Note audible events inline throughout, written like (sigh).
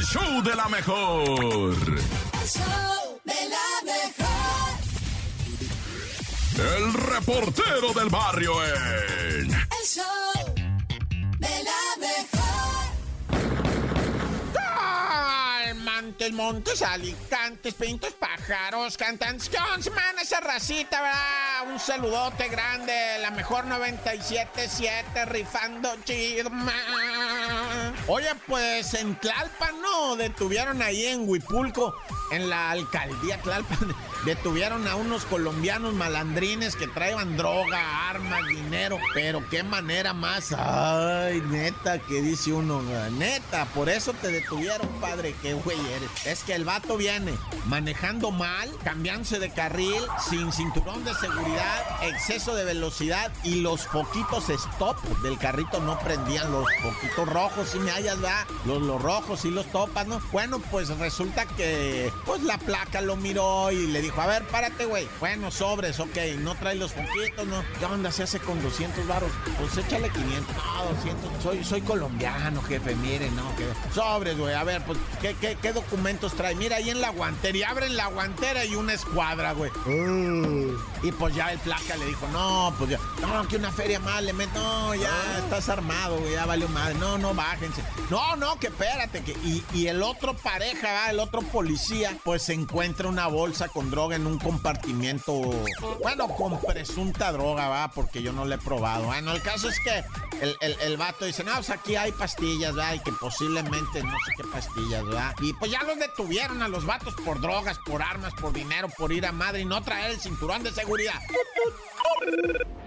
el show de la mejor. El show de la mejor. El reportero del barrio en. El show de la mejor. Montes, montes, alicantes, pintos, pájaros, cantantes. ¿Qué onda, semana esa racita, verdad? Un saludote grande, la mejor 97.7, rifando chido, man. Oye, pues en Tlalpan, ¿no? Detuvieron ahí en Huipulco, en la alcaldía Tlalpan, (laughs) detuvieron a unos colombianos malandrines que traían droga, armas, dinero. Pero qué manera más. Ay, neta, que dice uno, neta, por eso te detuvieron, padre, qué güey eres. Es que el vato viene manejando mal, cambiándose de carril, sin cinturón de seguridad, exceso de velocidad y los poquitos stop del carrito no prendían los poquitos rojos, si me hallas, va, los, los rojos y los topas, ¿no? Bueno, pues resulta que, pues la placa lo miró y le dijo, a ver, párate, güey. Bueno, sobres, ok, no trae los poquitos, ¿no? ¿Qué onda se hace con 200 baros? Pues échale 500, no, 200, soy, soy colombiano, jefe, mire, no, que sobres, güey, a ver, pues, ¿qué, qué, qué documentos trae? Mira, ahí en la guantería, abren la guantera y una escuadra, güey. Y pues ya el placa le dijo, no, pues ya, no, que una feria más le meto, no, ya estás armado, güey, ya valió madre, no, no, bájense. No, no, que espérate, que, y, y el otro pareja, ¿va? el otro policía, pues se encuentra una bolsa con droga en un compartimiento, bueno, con presunta droga, va, porque yo no la he probado. Bueno, el caso es que el, el, el vato dice, no, pues aquí hay pastillas, ¿verdad? Y que posiblemente no sé qué pastillas, ¿verdad? Y pues ya los detuvieron a los vatos por drogas, por armas, por dinero, por ir a madre y no traer el cinturón de seguridad.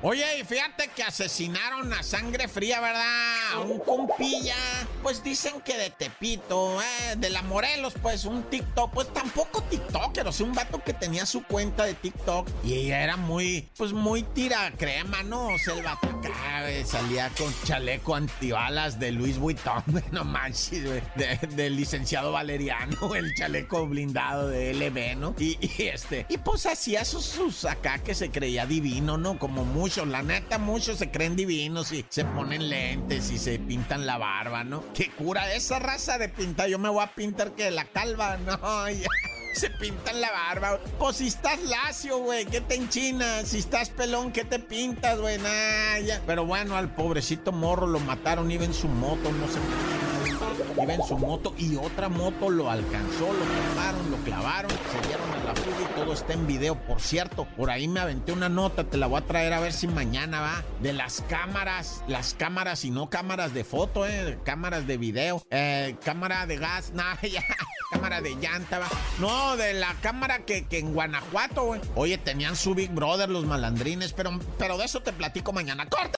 Oye, y fíjate que asesinaron a sangre fría, ¿verdad? A un compilla. Pues dicen que de Tepito, eh, de la Morelos, pues un TikTok, pues tampoco TikToker, o sea, un vato que tenía su cuenta de TikTok y era muy, pues muy tira crema, ¿no? O sea, el vato acá, güey, salía con chaleco antibalas de Luis Vuitton, (laughs) no manches, güey, de- del licenciado Valeriano, (laughs) el chaleco blindado de LB, ¿no? Y, este, y pues hacía sus, acá que se creía divino, ¿no? Como la neta, muchos se creen divinos y se ponen lentes y se pintan la barba, ¿no? Qué cura esa raza de pintar, yo me voy a pintar que la calva, (laughs) no. Se pintan la barba. Pues si estás lacio, güey, ¿qué te enchinas? Si estás pelón, ¿qué te pintas, güey? Nah. Pero bueno, al pobrecito morro lo mataron, iba en su moto, no qué. Iba en su moto y otra moto lo alcanzó, lo taparon, lo clavaron, se dieron a la fuga y todo está en video. Por cierto, por ahí me aventé una nota, te la voy a traer a ver si mañana va. De las cámaras, las cámaras y no cámaras de foto, eh, cámaras de video, eh, cámara de gas, (laughs) nada. Cámara de llanta, va. No, de la cámara que, que en Guanajuato, güey. Oye, tenían su Big Brother los malandrines, pero, pero de eso te platico mañana. ¡Corta!